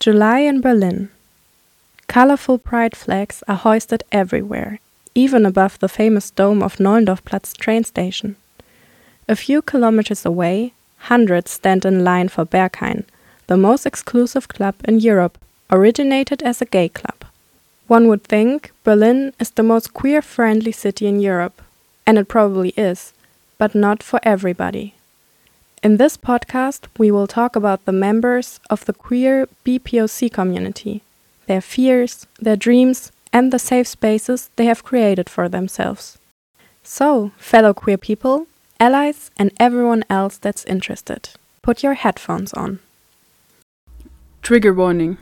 July in Berlin. Colorful pride flags are hoisted everywhere, even above the famous dome of Nollendorfplatz train station. A few kilometers away, hundreds stand in line for Berghain, the most exclusive club in Europe, originated as a gay club. One would think Berlin is the most queer friendly city in Europe, and it probably is, but not for everybody. In this podcast, we will talk about the members of the queer BPOC community, their fears, their dreams, and the safe spaces they have created for themselves. So, fellow queer people, allies, and everyone else that's interested, put your headphones on. Trigger warning.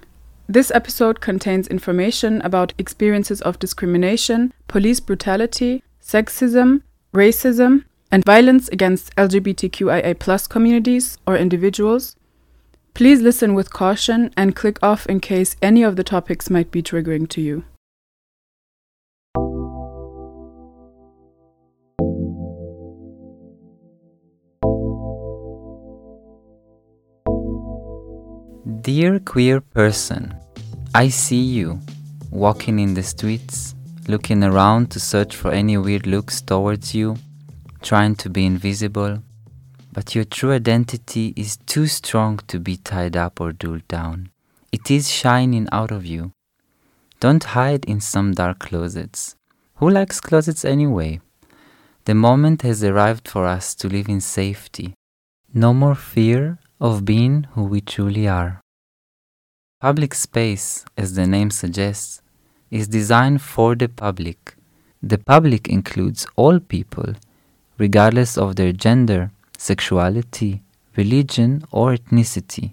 This episode contains information about experiences of discrimination, police brutality, sexism, racism, and violence against LGBTQIA communities or individuals, please listen with caution and click off in case any of the topics might be triggering to you. Dear queer person, I see you walking in the streets, looking around to search for any weird looks towards you trying to be invisible, but your true identity is too strong to be tied up or dulled down. It is shining out of you. Don't hide in some dark closets. Who likes closets anyway? The moment has arrived for us to live in safety. No more fear of being who we truly are. Public space, as the name suggests, is designed for the public. The public includes all people regardless of their gender, sexuality, religion, or ethnicity.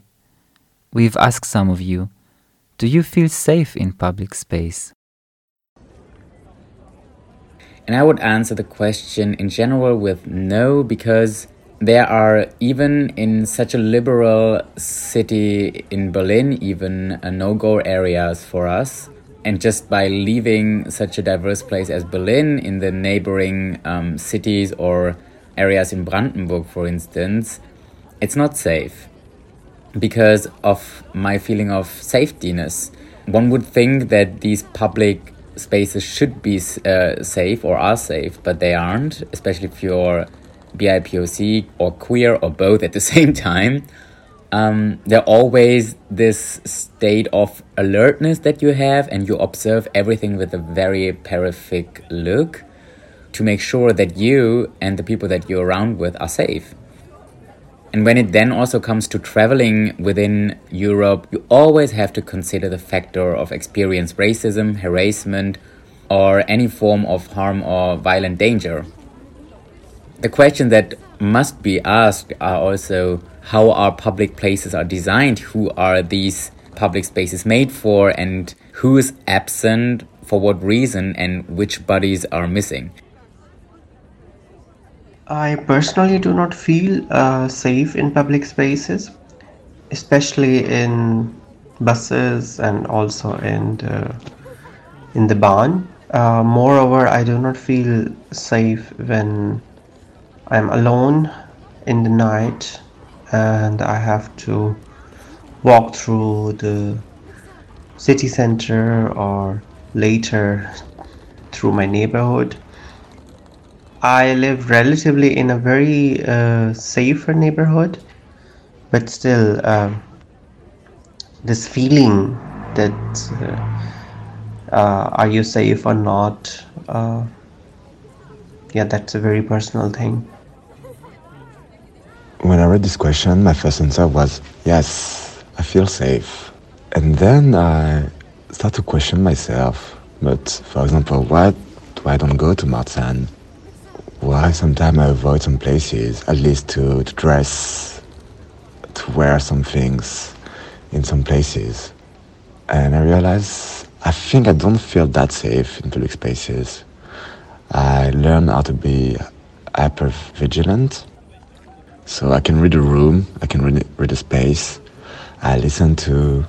We've asked some of you do you feel safe in public space? And I would answer the question in general with no, because there are, even in such a liberal city in Berlin, even no go areas for us and just by leaving such a diverse place as Berlin in the neighboring um, cities or areas in Brandenburg, for instance, it's not safe because of my feeling of safetyness. One would think that these public spaces should be uh, safe or are safe, but they aren't, especially if you're BIPOC or queer or both at the same time um, there always this state of alertness that you have and you observe everything with a very perfect look to make sure that you and the people that you're around with are safe. And when it then also comes to traveling within Europe, you always have to consider the factor of experienced racism, harassment, or any form of harm or violent danger. The question that must be asked are also how our public places are designed, who are these public spaces made for, and who is absent for what reason, and which bodies are missing. I personally do not feel uh, safe in public spaces, especially in buses and also in the, in the Bahn. Uh, moreover, I do not feel safe when I'm alone in the night and I have to walk through the city center or later through my neighborhood. I live relatively in a very uh, safer neighborhood, but still, uh, this feeling that uh, uh, are you safe or not, uh, yeah, that's a very personal thing. When I read this question, my first answer was yes, I feel safe. And then I start to question myself. But for example, why do I don't go to Marzahn? Why sometimes I avoid some places, at least to, to dress, to wear some things in some places. And I realize I think I don't feel that safe in public spaces. I learn how to be hyper vigilant so I can read a room, I can read, read a space. I listen to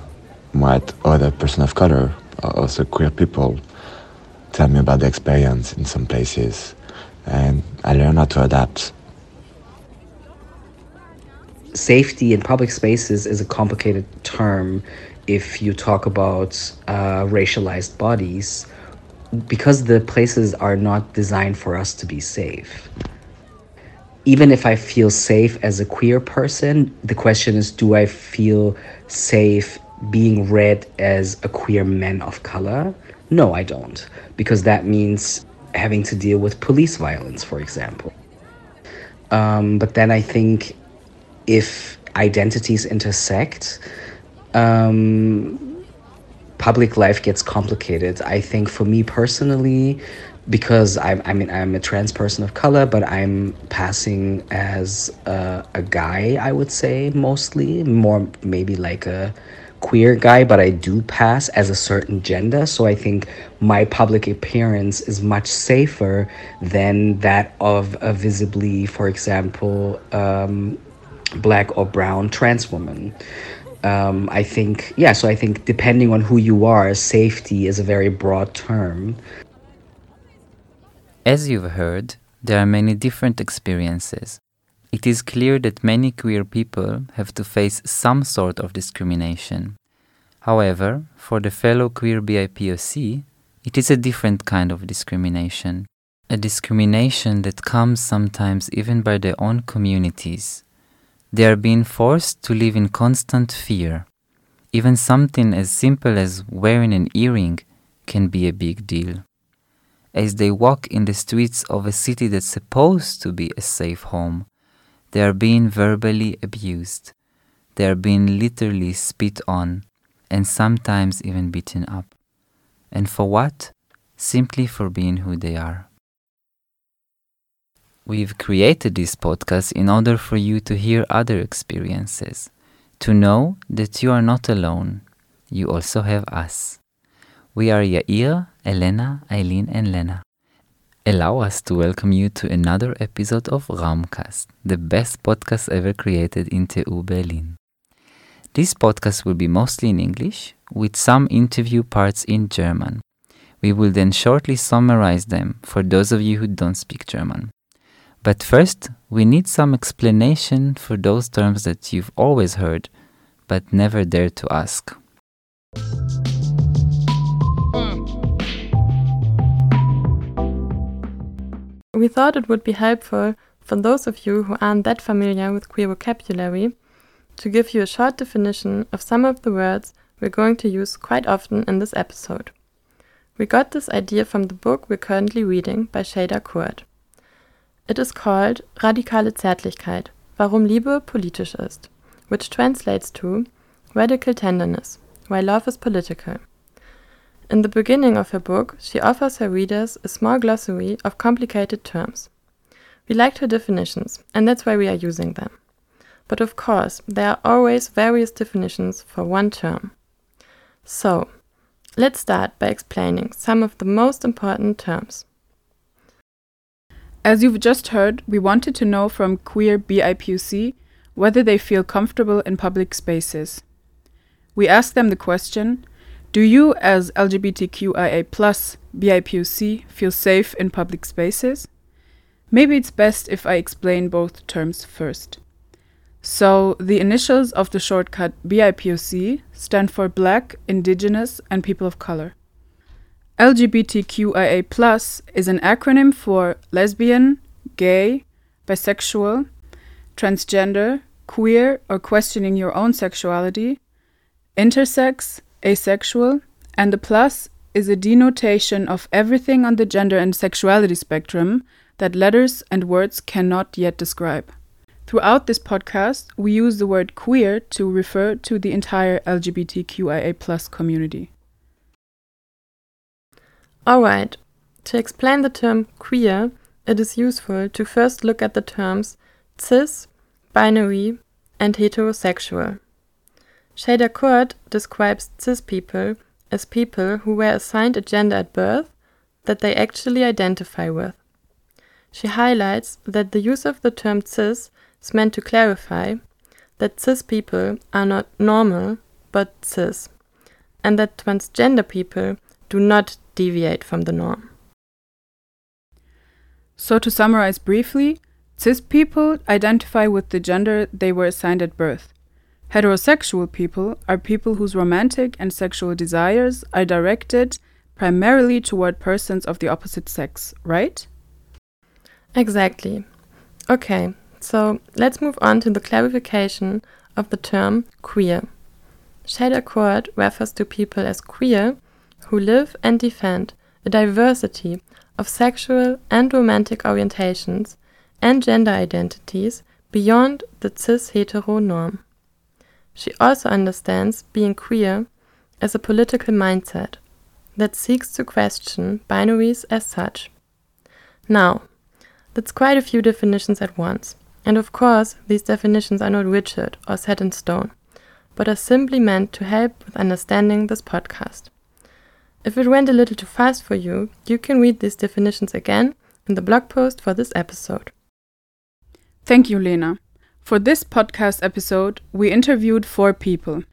what other person of color, also queer people, tell me about the experience in some places. And I learn how to adapt. safety in public spaces is a complicated term if you talk about uh, racialized bodies because the places are not designed for us to be safe. Even if I feel safe as a queer person, the question is do I feel safe being read as a queer man of color? No, I don't, because that means having to deal with police violence, for example. Um, but then I think if identities intersect, um, public life gets complicated. I think for me personally, because I'm, I mean, I'm a trans person of color, but I'm passing as a, a guy, I would say, mostly, more maybe like a queer guy, but I do pass as a certain gender. So I think my public appearance is much safer than that of a visibly, for example, um, black or brown trans woman. Um, I think, yeah, so I think depending on who you are, safety is a very broad term. As you've heard, there are many different experiences. It is clear that many queer people have to face some sort of discrimination. However, for the fellow queer BIPOC, it is a different kind of discrimination. A discrimination that comes sometimes even by their own communities. They are being forced to live in constant fear. Even something as simple as wearing an earring can be a big deal. As they walk in the streets of a city that's supposed to be a safe home, they are being verbally abused. They are being literally spit on and sometimes even beaten up. And for what? Simply for being who they are. We've created this podcast in order for you to hear other experiences, to know that you are not alone. You also have us. We are Yair, Elena, Eileen, and Lena. Allow us to welcome you to another episode of Raumcast, the best podcast ever created in TU Berlin. This podcast will be mostly in English, with some interview parts in German. We will then shortly summarize them for those of you who don't speak German. But first, we need some explanation for those terms that you've always heard, but never dared to ask. We thought it would be helpful for those of you who aren't that familiar with queer vocabulary to give you a short definition of some of the words we're going to use quite often in this episode. We got this idea from the book we're currently reading by Şeyda Kurt. It is called Radikale Zärtlichkeit, Warum Liebe politisch ist, which translates to Radical Tenderness, Why Love is Political. In the beginning of her book, she offers her readers a small glossary of complicated terms. We liked her definitions, and that's why we are using them. But of course, there are always various definitions for one term. So, let's start by explaining some of the most important terms. As you've just heard, we wanted to know from queer BIPOC whether they feel comfortable in public spaces. We asked them the question Do you, as LGBTQIA plus BIPOC, feel safe in public spaces? Maybe it's best if I explain both terms first. So, the initials of the shortcut BIPOC stand for Black, Indigenous, and People of Color. LGBTQIA plus is an acronym for lesbian, gay, bisexual, transgender, queer or questioning your own sexuality, intersex, asexual, and the plus is a denotation of everything on the gender and sexuality spectrum that letters and words cannot yet describe. Throughout this podcast, we use the word queer to refer to the entire LGBTQIA community. Alright, to explain the term queer, it is useful to first look at the terms cis, binary, and heterosexual. Şeyda Kurt describes cis people as people who were assigned a gender at birth that they actually identify with. She highlights that the use of the term cis is meant to clarify that cis people are not normal but cis, and that transgender people do not deviate from the norm. So, to summarize briefly, Cis people identify with the gender they were assigned at birth. Heterosexual people are people whose romantic and sexual desires are directed primarily toward persons of the opposite sex, right? Exactly. Okay, so let's move on to the clarification of the term queer. Şeyda Kurt refers to people as queer who live and defend a diversity of sexual and romantic orientations and gender identities beyond the cis hetero norm. She also understands being queer as a political mindset that seeks to question binaries as such. Now, that's quite a few definitions at once, and of course, these definitions are not rigid or set in stone, but are simply meant to help with understanding this podcast. If it went a little too fast for you, you can read these definitions again in the blog post for this episode. Thank you, Lena. For this podcast episode, we interviewed four people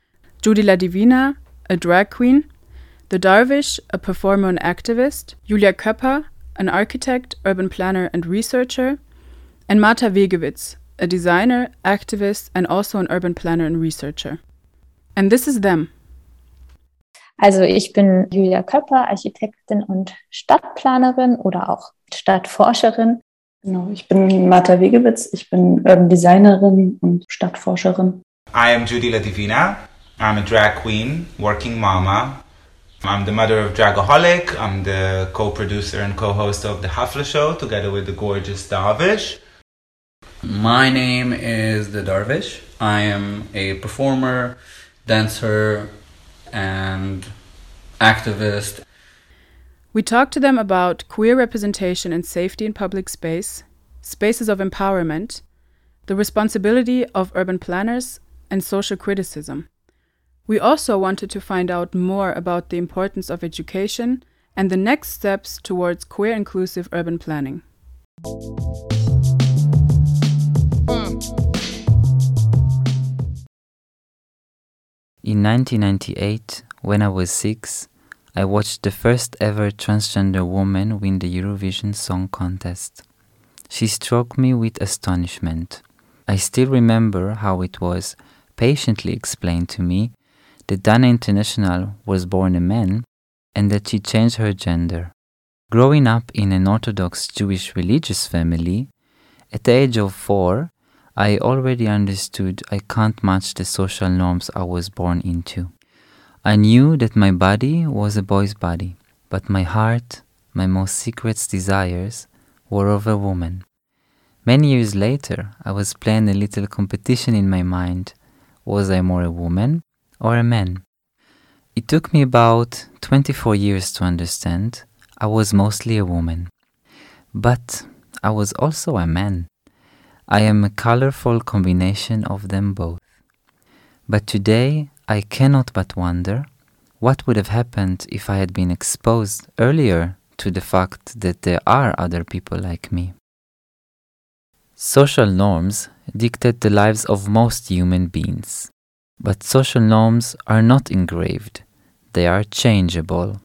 Judy La Divina, a drag queen, The Darvish, a performer and activist, Julia Köpper, an architect, urban planner, and researcher, and Marta Wegewitz, a designer, activist, and also an urban planner and researcher. And this is them. Also ich bin Julia Köpper, Architektin und Stadtplanerin oder auch Stadtforscherin. Genau, ich bin Marta Wegewitz, ich bin Urban Designerin und Stadtforscherin. I am Judy La Divina. I'm a drag queen, working mama. I'm the mother of Dragaholic. I'm the co-producer and co-host of the Hafla Show together with the gorgeous Darvish. My name is the Darvish. I am a performer, dancer, and activist. We talked to them about queer representation and safety in public space, spaces of empowerment, the responsibility of urban planners, and social criticism. We also wanted to find out more about the importance of education and the next steps towards queer inclusive urban planning. In 1998, when I was six, I watched the first ever transgender woman win the Eurovision Song Contest. She struck me with astonishment. I still remember how it was patiently explained to me that Dana International was born a man and that she changed her gender. Growing up in an Orthodox Jewish religious family, at the age of four, I already understood I can't match the social norms I was born into. I knew that my body was a boy's body, but my heart, my most secret desires, were of a woman. Many years later, I was playing a little competition in my mind. Was I more a woman or a man? It took me about 24 years to understand I was mostly a woman. But I was also a man. I am a colorful combination of them both. But today I cannot but wonder what would have happened if I had been exposed earlier to the fact that there are other people like me. Social norms dictate the lives of most human beings, but social norms are not engraved, they are changeable.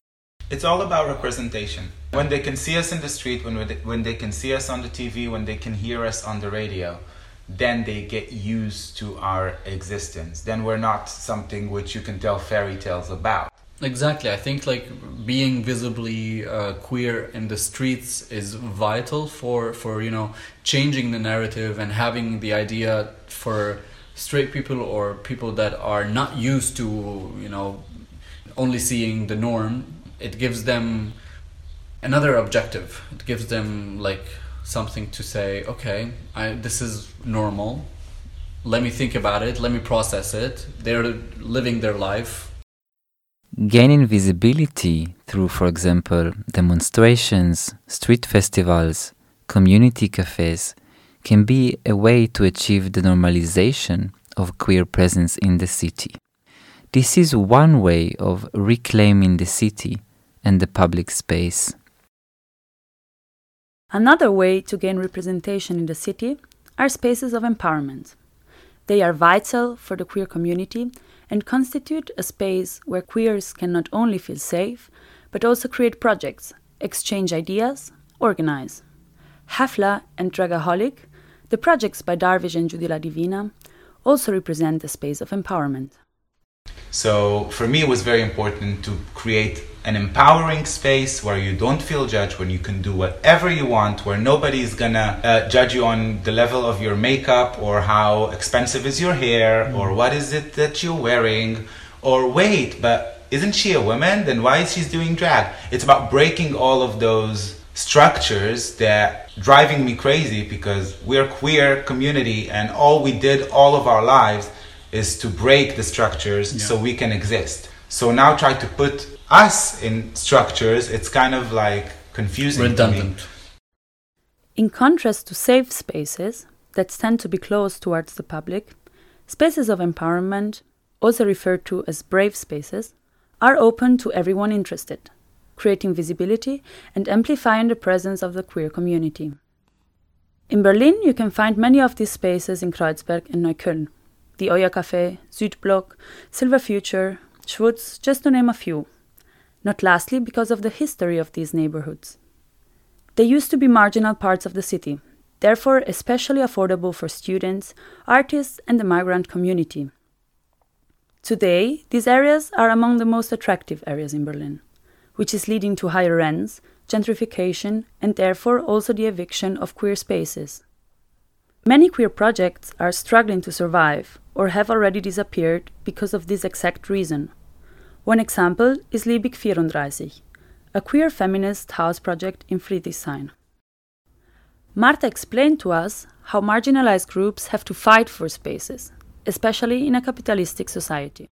It's all about representation. When they can see us in the street, when, when they can see us on the TV, when they can hear us on the radio, then they get used to our existence. Then we're not something which you can tell fairy tales about. Exactly. I think like being visibly uh, queer in the streets is vital for for you know changing the narrative and having the idea for straight people or people that are not used to you know only seeing the norm. It gives them another objective. It gives them like something to say. Okay, I this is normal. Let me think about it. Let me process it. They're living their life Gaining visibility through, for example, demonstrations, street festivals, community cafes can be a way to achieve the normalization of queer presence in the city. This is one way of reclaiming the city and the public space. Another way to gain representation in the city are spaces of empowerment. They are vital for the queer community and constitute a space where queers can not only feel safe, but also create projects, exchange ideas, organize. Hafla and Dragaholic The projects by Darvish and Judy La Divina also represent a space of empowerment. So for me, it was very important to create an empowering space where you don't feel judged, where you can do whatever you want, where nobody is gonna uh, judge you on the level of your makeup or how expensive is your hair mm. or what is it that you're wearing or wait, but isn't she a woman? Then why is she doing drag? It's about breaking all of those structures that driving me crazy because we're queer community and all we did all of our lives is to break the structures yeah. so we can exist. So now try to put us in structures, it's kind of like confusing. Redundant. In contrast to safe spaces that tend to be closed towards the public, spaces of empowerment, also referred to as brave spaces, are open to everyone interested, creating visibility and amplifying the presence of the queer community. In Berlin, you can find many of these spaces in Kreuzberg and Neukölln, the Oya Café, Südblock, Silver Future, Schwutz, just to name a few. Not lastly, because of the history of these neighborhoods. They used to be marginal parts of the city, therefore, especially affordable for students, artists, and the migrant community. Today, these areas are among the most attractive areas in Berlin, which is leading to higher rents, gentrification, and therefore also the eviction of queer spaces. Many queer projects are struggling to survive or have already disappeared because of this exact reason. One example is Liebig 34, a queer feminist house project in Friedrichshain. Marta explained to us how marginalized groups have to fight for spaces, especially in a capitalistic society.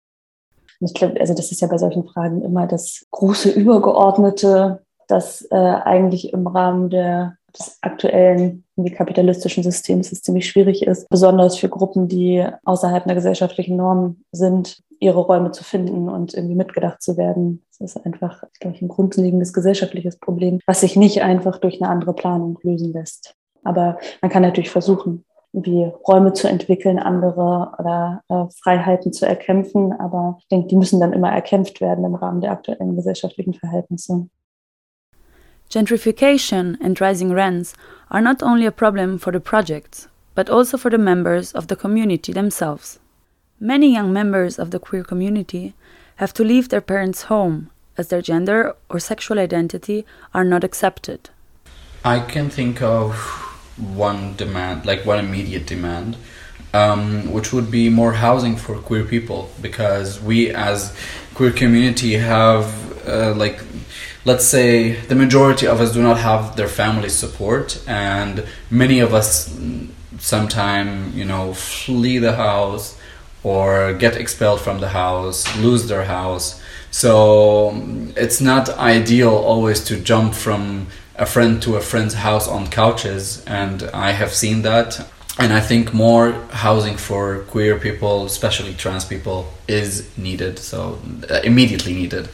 Ich glaube, also das ist ja bei solchen Fragen immer das große Übergeordnete, das äh, eigentlich im Rahmen der, des aktuellen kapitalistischen Systems es ziemlich schwierig ist, besonders für Gruppen, die außerhalb einer gesellschaftlichen Norm sind, ihre Räume zu finden und irgendwie mitgedacht zu werden. Das ist einfach, glaube ein grundlegendes gesellschaftliches Problem, was sich nicht einfach durch eine andere Planung lösen lässt. Aber man kann natürlich versuchen, wie Räume zu entwickeln, andere oder äh, Freiheiten zu erkämpfen. Aber ich denke, die müssen dann immer erkämpft werden im Rahmen der aktuellen gesellschaftlichen Verhältnisse. Gentrification and rising rents are not only a problem for the projects, but also for the members of the community themselves. Many young members of the queer community have to leave their parents' home as their gender or sexual identity are not accepted. I can think of one demand, like one immediate demand, um, which would be more housing for queer people because we as queer community have uh, like let's say the majority of us do not have their family support and many of us sometime you know flee the house or get expelled from the house lose their house. So it's not ideal always to jump from a friend to a friend's house on couches and i have seen that. And i think more housing for queer people especially trans people is needed so uh, immediately needed.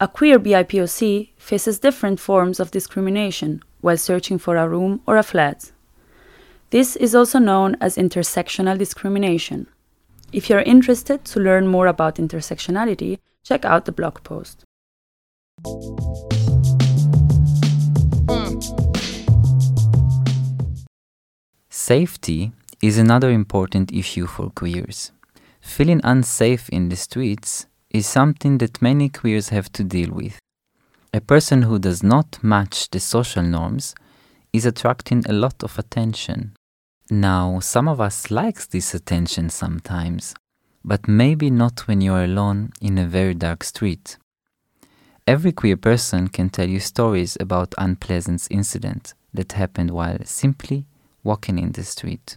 A queer BIPOC faces different forms of discrimination while searching for a room or a flat. This is also known as intersectional discrimination. If you're interested to learn more about intersectionality, check out the blog post. Safety is another important issue for queers. Feeling unsafe in the streets is something that many queers have to deal with. A person who does not match the social norms is attracting a lot of attention. Now, some of us likes this attention sometimes, but maybe not when you're alone in a very dark street. Every queer person can tell you stories about unpleasant incidents that happened while simply walking in the street.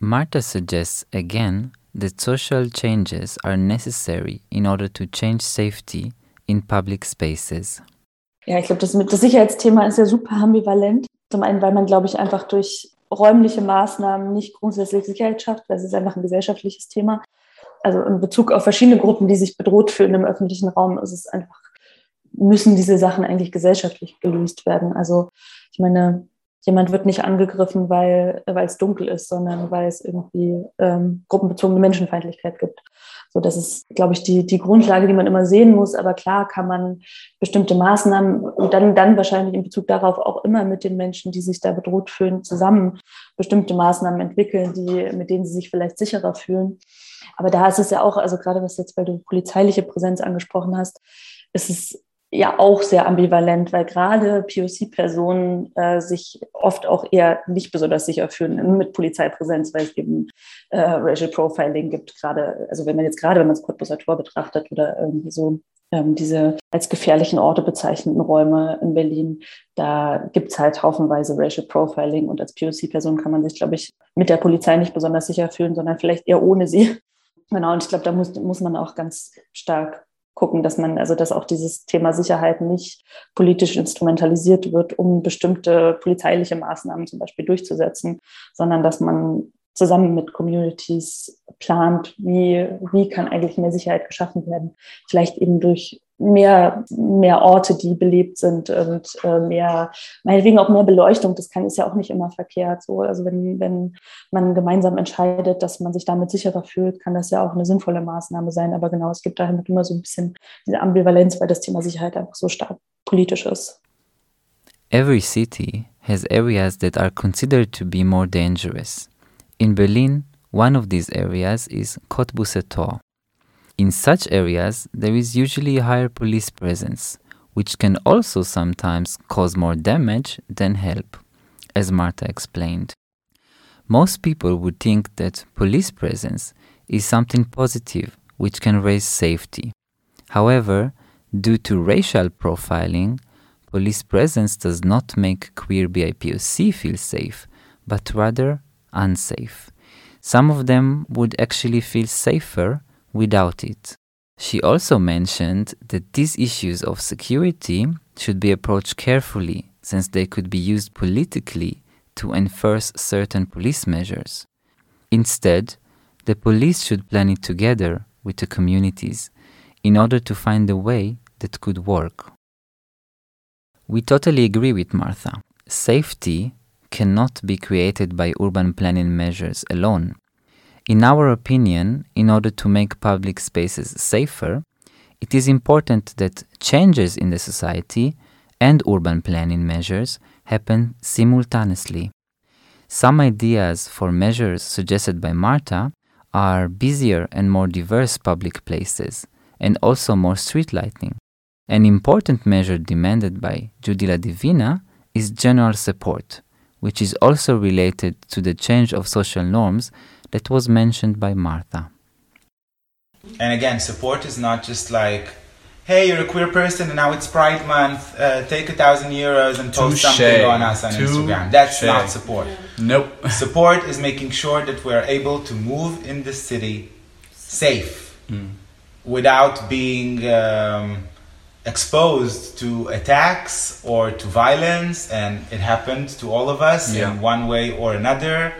Marta suggests again that social changes are necessary in order to change safety in public spaces. Ja, ich glaube, das, das Sicherheitsthema ist ja super ambivalent. Zum einen, weil man, glaube ich, einfach durch räumliche Maßnahmen nicht grundsätzlich Sicherheit schafft, weil es ist einfach ein gesellschaftliches Thema. Also in Bezug auf verschiedene Gruppen, die sich bedroht fühlen im öffentlichen Raum, ist es einfach, müssen diese Sachen eigentlich gesellschaftlich gelöst werden. Also ich meine, jemand wird nicht angegriffen, weil, weil es dunkel ist, sondern weil es irgendwie ähm, gruppenbezogene Menschenfeindlichkeit gibt. So, das ist, glaube ich, die, die Grundlage, die man immer sehen muss. Aber klar kann man bestimmte Maßnahmen und dann, dann wahrscheinlich in Bezug darauf auch immer mit den Menschen, die sich da bedroht fühlen, zusammen bestimmte Maßnahmen entwickeln, die, mit denen sie sich vielleicht sicherer fühlen. Aber da ist es ja auch, also gerade was jetzt, weil du polizeiliche Präsenz angesprochen hast, ist es ja auch sehr ambivalent, weil gerade POC-Personen äh, sich oft auch eher nicht besonders sicher fühlen mit Polizeipräsenz, weil es eben äh, Racial Profiling gibt, gerade, also wenn man jetzt gerade, wenn man das Cottbuser Tor betrachtet oder irgendwie so ähm, diese als gefährlichen Orte bezeichneten Räume in Berlin, da gibt es halt haufenweise Racial Profiling und als POC-Person kann man sich, glaube ich, mit der Polizei nicht besonders sicher fühlen, sondern vielleicht eher ohne sie. Genau, und ich glaube, da muss, muss man auch ganz stark gucken, dass man, also dass auch dieses Thema Sicherheit nicht politisch instrumentalisiert wird, um bestimmte polizeiliche Maßnahmen zum Beispiel durchzusetzen, sondern dass man zusammen mit Communities plant, wie, wie kann eigentlich mehr Sicherheit geschaffen werden. Vielleicht eben durch mehr, mehr Orte, die belebt sind und äh, mehr, meinetwegen auch mehr Beleuchtung. Das kann, ist ja auch nicht immer verkehrt. So. Also wenn, wenn man gemeinsam entscheidet, dass man sich damit sicherer fühlt, kann das ja auch eine sinnvolle Maßnahme sein. Aber genau, es gibt da halt immer so ein bisschen diese Ambivalenz, weil das Thema Sicherheit einfach so stark politisch ist. Every city has areas that are considered to be more dangerous. In Berlin, one of these areas is Cottbusser Tor. In such areas, there is usually a higher police presence, which can also sometimes cause more damage than help, as Marta explained. Most people would think that police presence is something positive which can raise safety. However, due to racial profiling, police presence does not make queer BIPOC feel safe, but rather unsafe. Some of them would actually feel safer without it. She also mentioned that these issues of security should be approached carefully since they could be used politically to enforce certain police measures. Instead, the police should plan it together with the communities in order to find a way that could work. We totally agree with Marta. Safety cannot be created by urban planning measures alone. In our opinion, in order to make public spaces safer, it is important that changes in the society and urban planning measures happen simultaneously. Some ideas for measures suggested by Marta are busier and more diverse public places, and also more street lighting. An important measure demanded by Judy La Divina is general support, which is also related to the change of social norms that was mentioned by Marta. And again, support is not just like, hey, you're a queer person and now it's Pride Month, uh, take a thousand euros and post Touché. something on us on Touché. Instagram. That's not support. Nope. Support is making sure that we're able to move in the city safe without being um, exposed to attacks or to violence. And it happened to all of us Yeah. in one way or another.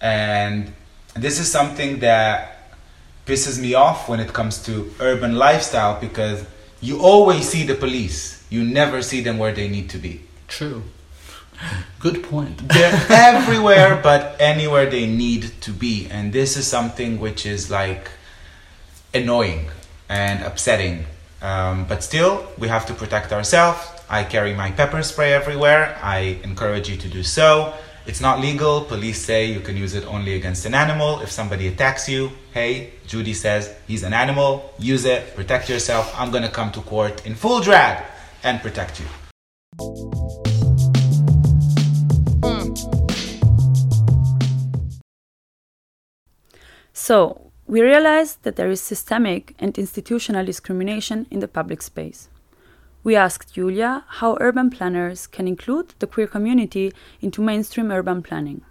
And this is something that pisses me off when it comes to urban lifestyle because you always see the police. You never see them where they need to be. True. Good point. They're everywhere but anywhere they need to be. And this is something which is like annoying and upsetting. Um, but still, we have to protect ourselves. I carry my pepper spray everywhere. I encourage you to do so. It's not legal. Police say you can use it only against an animal. If somebody attacks you, hey, Judy says he's an animal. Use it. Protect yourself. I'm gonna come to court in full drag and protect you. So, we realize that there is systemic and institutional discrimination in the public space. We asked Julia how urban planners can include the queer community into mainstream urban planning.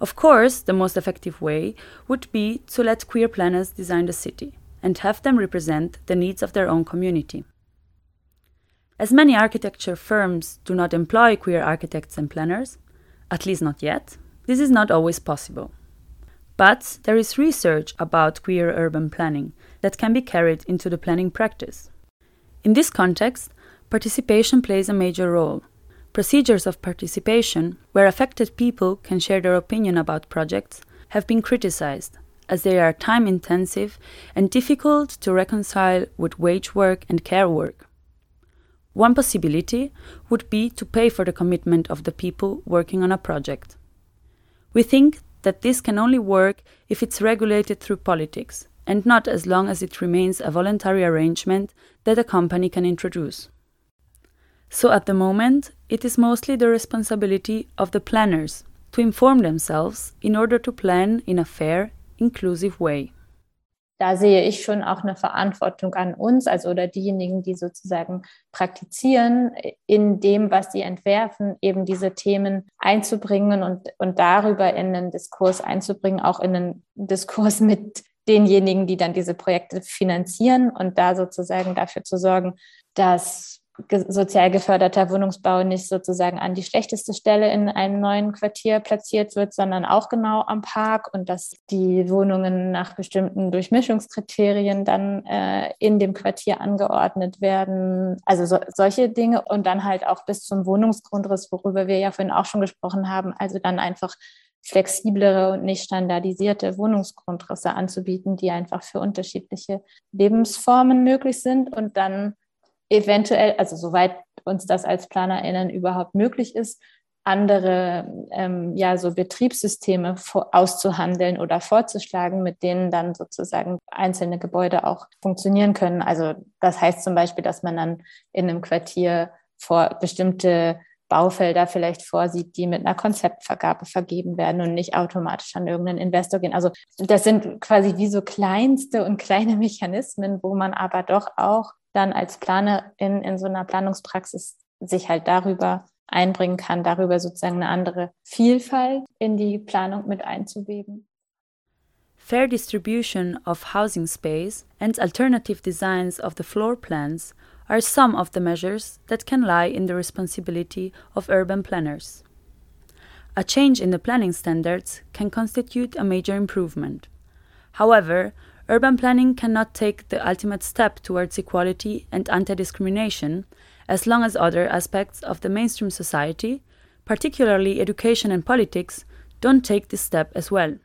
Of course, the most effective way would be to let queer planners design the city and have them represent the needs of their own community. As many architecture firms do not employ queer architects and planners, at least not yet, this is not always possible. But there is research about queer urban planning that can be carried into the planning practice. In this context, participation plays a major role. Procedures of participation, where affected people can share their opinion about projects, have been criticized, as they are time intensive and difficult to reconcile with wage work and care work. One possibility would be to pay for the commitment of the people working on a project. We think that this can only work if it's regulated through politics, and not as long as it remains a voluntary arrangement that a company can introduce. So at the moment, it is mostly the responsibility of the planners to inform themselves in order to plan in a fair, inclusive way. Da sehe ich schon auch eine Verantwortung an uns, also oder diejenigen, die sozusagen praktizieren, in dem, was sie entwerfen, eben diese Themen einzubringen und, und darüber in einen Diskurs einzubringen, auch in einen Diskurs mit denjenigen, die dann diese Projekte finanzieren und da sozusagen dafür zu sorgen, dass sozial geförderter Wohnungsbau nicht sozusagen an die schlechteste Stelle in einem neuen Quartier platziert wird, sondern auch genau am Park und dass die Wohnungen nach bestimmten Durchmischungskriterien dann äh, in dem Quartier angeordnet werden. Also so, solche Dinge und dann halt auch bis zum Wohnungsgrundriss, worüber wir ja vorhin auch schon gesprochen haben. Also dann einfach flexiblere und nicht standardisierte Wohnungsgrundrisse anzubieten, die einfach für unterschiedliche Lebensformen möglich sind und dann eventuell, also soweit uns das als PlanerInnen überhaupt möglich ist, andere ähm, ja so Betriebssysteme auszuhandeln oder vorzuschlagen, mit denen dann sozusagen einzelne Gebäude auch funktionieren können. Also das heißt zum Beispiel, dass man dann in einem Quartier vor bestimmte Baufelder vielleicht vorsieht, die mit einer Konzeptvergabe vergeben werden und nicht automatisch an irgendeinen Investor gehen. Also das sind quasi wie so kleinste und kleine Mechanismen, wo man aber doch auch dann als Planerin in so einer Planungspraxis sich halt darüber einbringen kann, darüber sozusagen eine andere Vielfalt in die Planung mit einzuweben. Fair distribution of housing space and alternative designs of the floor plans are some of the measures that can lie in the responsibility of urban planners. A change in the planning standards can constitute a major improvement. However, urban planning cannot take the ultimate step towards equality and anti discrimination as long as other aspects of the mainstream society, particularly education and politics, don't take this step as well.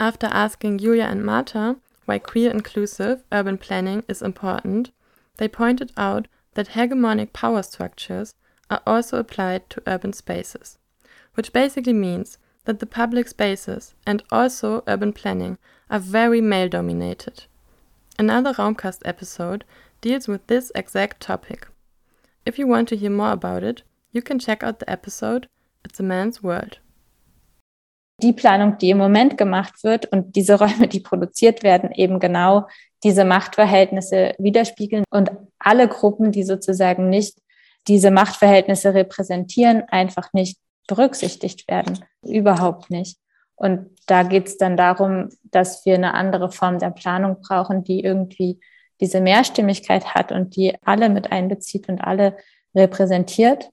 After asking Julia and Marta why queer inclusive urban planning is important, they pointed out that hegemonic power structures are also applied to urban spaces, which basically means that the public spaces and also urban planning are very male dominated. Another Raumcast episode deals with this exact topic. If you want to hear more about it, you can check out the episode It's a Man's World. Die Planung, die im Moment gemacht wird und diese Räume, die produziert werden, eben genau diese Machtverhältnisse widerspiegeln und alle Gruppen, die sozusagen nicht diese Machtverhältnisse repräsentieren, einfach nicht berücksichtigt werden. Überhaupt nicht. Und da geht es dann darum, dass wir eine andere Form der Planung brauchen, die irgendwie diese Mehrstimmigkeit hat und die alle mit einbezieht und alle repräsentiert.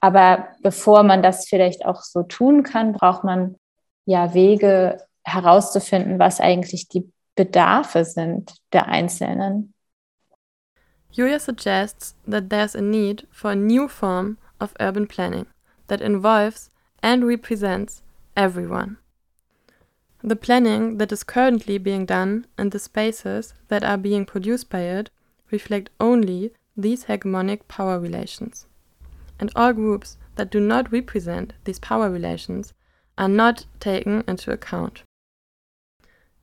Aber bevor man das vielleicht auch so tun kann, braucht man ja Wege herauszufinden, was eigentlich die Bedarfe sind der Einzelnen. Julia suggests that there's a need for a new form of urban planning that involves and represents everyone. The planning that is currently being done and the spaces that are being produced by it reflect only these hegemonic power relations. And all groups that do not represent these power relations are not taken into account.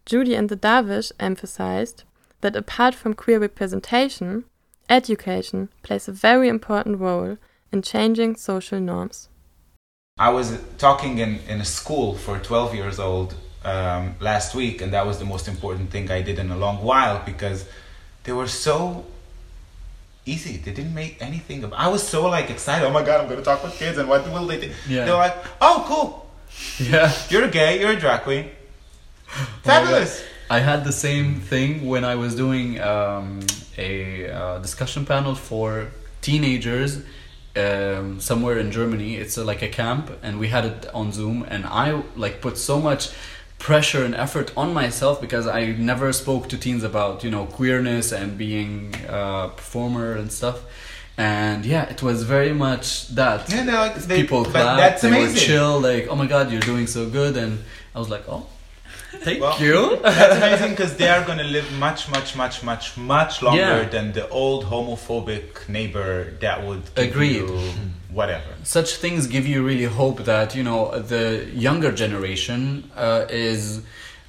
Judy and the Darvish emphasized that apart from queer representation, Education plays a very important role in changing social norms. I was talking in, in a school for 12 years old um, last week, and that was the most important thing I did in a long while because they were so easy. They didn't make anything. Of, I was so like excited. Oh my god, I'm going to talk with kids, and what will they do? Yeah. They're like, oh, cool. Yeah. You're gay. You're a drag queen. Fabulous. I had the same thing when I was doing um, a uh, discussion panel for teenagers um, somewhere in Germany. It's a, like a camp, and we had it on Zoom. And I like put so much pressure and effort on myself because I never spoke to teens about you know queerness and being a performer and stuff. And yeah, it was very much that. Yeah, no, like, they- people clapped, that's they were chill, like, oh my god, you're doing so good, and I was like, oh, thank Well, you. That's amazing because they are going to live much, much, much, much, much longer Yeah. than the old homophobic neighbor that would you whatever. such things give you really hope that you know the younger generation uh, is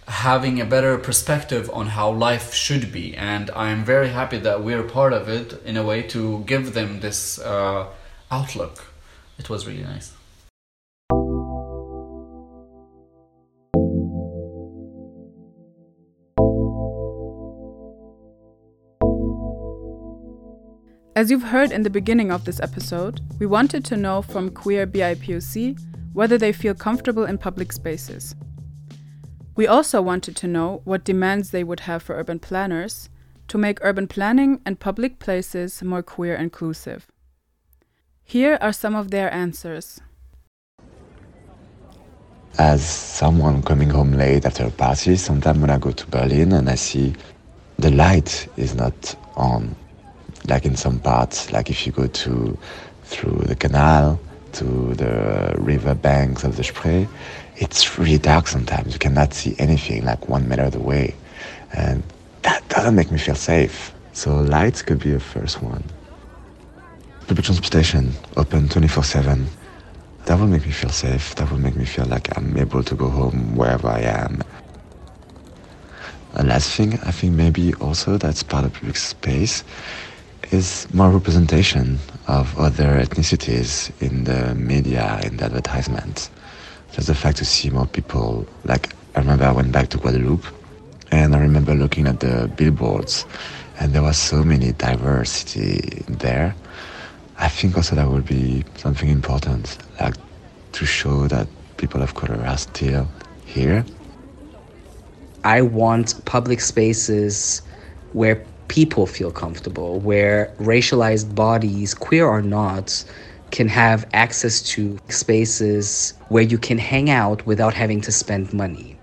having a better perspective on how life should be. And i'm very happy that we're part of it in a way to give them this uh, outlook. It was really nice. As you've heard in the beginning of this episode, we wanted to know from queer BIPOC whether they feel comfortable in public spaces. We also wanted to know what demands they would have for urban planners to make urban planning and public places more queer inclusive. Here are some of their answers. As someone coming home late after a party, sometimes when I go to Berlin and I see the light is not on, like in some parts, like if you go to through the canal to the river banks of the Spree, it's really dark sometimes. You cannot see anything like one meter away, and that doesn't make me feel safe. So lights could be a first one. Public transportation open 24/7 that will make me feel safe. That will make me feel like I'm able to go home wherever I am. A last thing, I think maybe also that's part of public space is more representation of other ethnicities in the media, in the advertisements. Just the fact to see more people. Like, I remember I went back to Guadeloupe and I remember looking at the billboards and there was so many diversity there. I think also that would be something important, like to show that people of color are still here. I want public spaces where people feel comfortable, where racialized bodies, queer or not, can have access to spaces where you can hang out without having to spend money.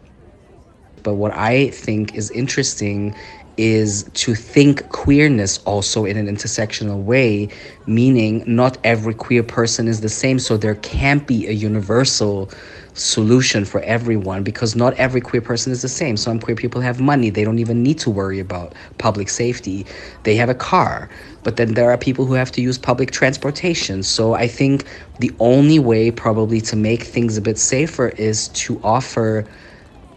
But what I think is interesting is to think queerness also in an intersectional way, meaning not every queer person is the same, so there can't be a universal solution for everyone because not every queer person is the same. Some queer people have money, they don't even need to worry about public safety. They have a car, but then there are people who have to use public transportation. So I think the only way, probably, to make things a bit safer is to offer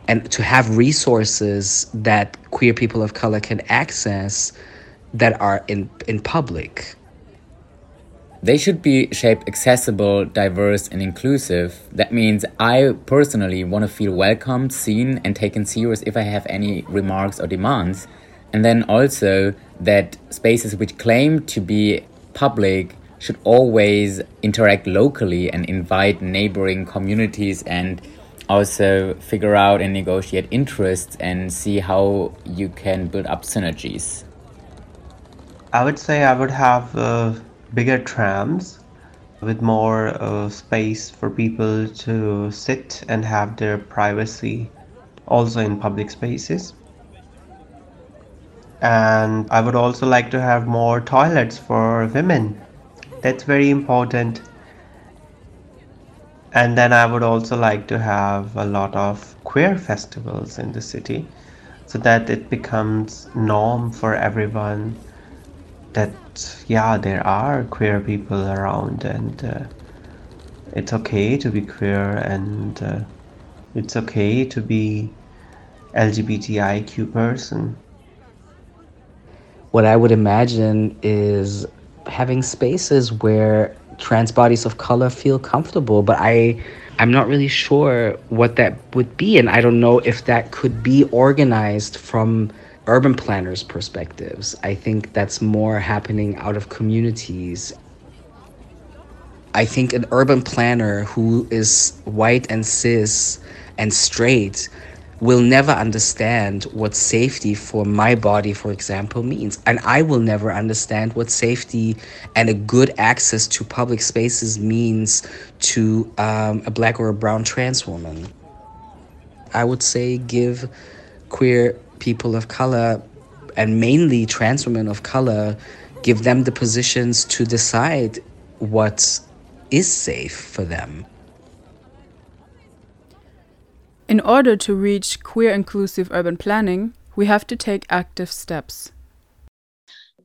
and to have resources that queer people of color can access that are in, in public. They should be shaped accessible, diverse, and inclusive. That means I personally want to feel welcomed, seen, and taken serious if I have any remarks or demands. And then also that spaces which claim to be public should always interact locally and invite neighboring communities and also figure out and negotiate interests and see how you can build up synergies. I would say I would have uh, bigger trams with more uh, space for people to sit and have their privacy also in public spaces. And I would also like to have more toilets for women. That's very important. And then I would also like to have a lot of queer festivals in the city so that it becomes norm for everyone that yeah there are queer people around and uh, it's okay to be queer and uh, it's okay to be lgbtiq person. What I would imagine is having spaces where trans bodies of color feel comfortable, but I I'm not really sure what that would be and I don't know if that could be organized from urban planners' perspectives. I think that's more happening out of communities. I think an urban planner who is white and cis and straight will never understand what safety for my body, for example, means. And I will never understand what safety and a good access to public spaces means to um, a black or a brown trans woman. I would say, give queer people of color and mainly trans women of color, give them the positions to decide what is safe for them. In order to reach queer inclusive urban planning, we have to take active steps.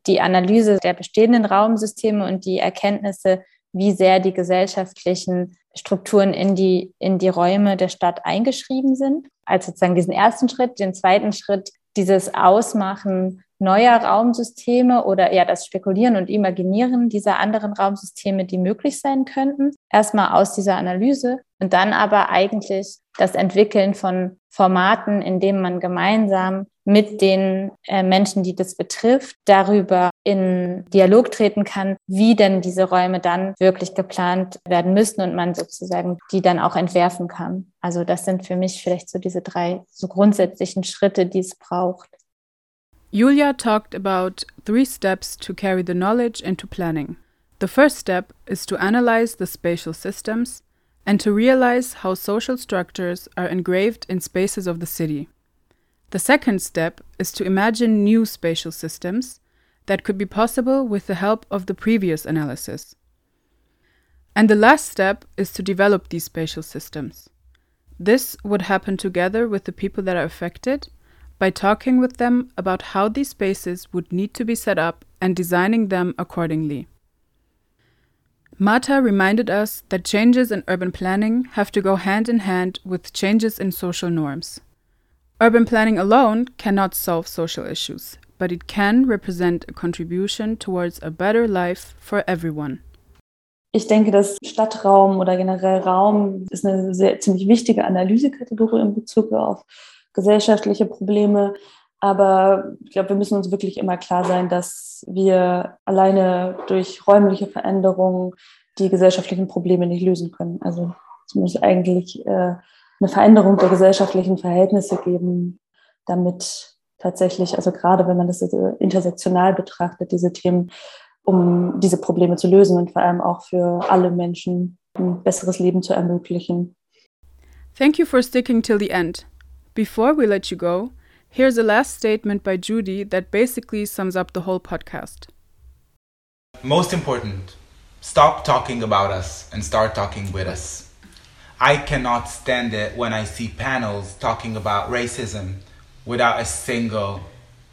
Die Analyse der bestehenden Raumsysteme und die Erkenntnisse, wie sehr die gesellschaftlichen Strukturen in die, in die Räume der Stadt eingeschrieben sind. Als sozusagen diesen ersten Schritt, den zweiten Schritt, dieses Ausmachen neuer Raumsysteme oder ja das Spekulieren und Imaginieren dieser anderen Raumsysteme, die möglich sein könnten. Erstmal aus dieser Analyse und dann aber eigentlich das Entwickeln von Formaten, in denen man gemeinsam mit den äh, Menschen, die das betrifft, darüber in Dialog treten kann, wie denn diese Räume dann wirklich geplant werden müssen und man sozusagen die dann auch entwerfen kann. Also das sind für mich vielleicht so diese drei so grundsätzlichen Schritte, die es braucht. Julia talked about three steps to carry the knowledge into planning. The first step is to analyze the spatial systems and to realize how social structures are engraved in spaces of the city. The second step is to imagine new spatial systems that could be possible with the help of the previous analysis. And the last step is to develop these spatial systems. This would happen together with the people that are affected by talking with them about how these spaces would need to be set up and designing them accordingly. Marta reminded us that changes in urban planning have to go hand in hand with changes in social norms. Urban planning alone cannot solve social issues, but it can represent a contribution towards a better life for everyone. Ich denke, dass Stadtraum oder generell Raum ist eine sehr ziemlich wichtige Analysekategorie in Bezug auf gesellschaftliche Probleme. Aber ich glaube, wir müssen uns wirklich immer klar sein, dass wir alleine durch räumliche Veränderungen die gesellschaftlichen Probleme nicht lösen können. Also es muss eigentlich äh, eine Veränderung der gesellschaftlichen Verhältnisse geben, damit tatsächlich, also gerade wenn man das intersektional betrachtet, diese Themen, um diese Probleme zu lösen und vor allem auch für alle Menschen ein besseres Leben zu ermöglichen. Thank you for sticking till the end. Before we let you go, here's a last statement by Judy that basically sums up the whole podcast. Most important, stop talking about us and start talking with us. I cannot stand it when I see panels talking about racism without a single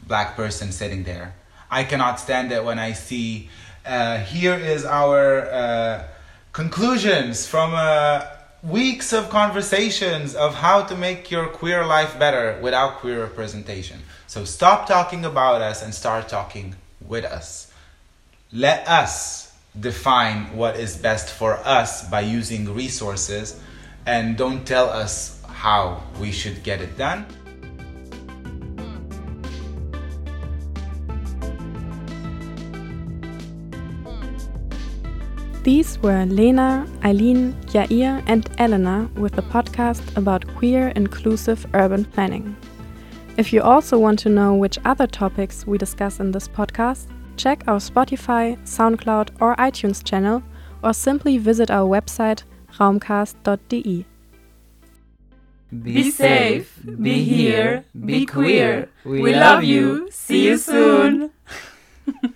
black person sitting there. I cannot stand it when I see uh, here is our uh, conclusions from a weeks of conversations of how to make your queer life better without queer representation. So stop talking about us and start talking with us. Let us define what is best for us by using resources and don't tell us how we should get it done. These were Lena, Eileen, Yair, and Elena with the podcast about queer inclusive urban planning. If you also want to know which other topics we discuss in this podcast, check our Spotify, SoundCloud, or iTunes channel, or simply visit our website raumcast.de. Be safe, be here, be queer. We love you. See you soon.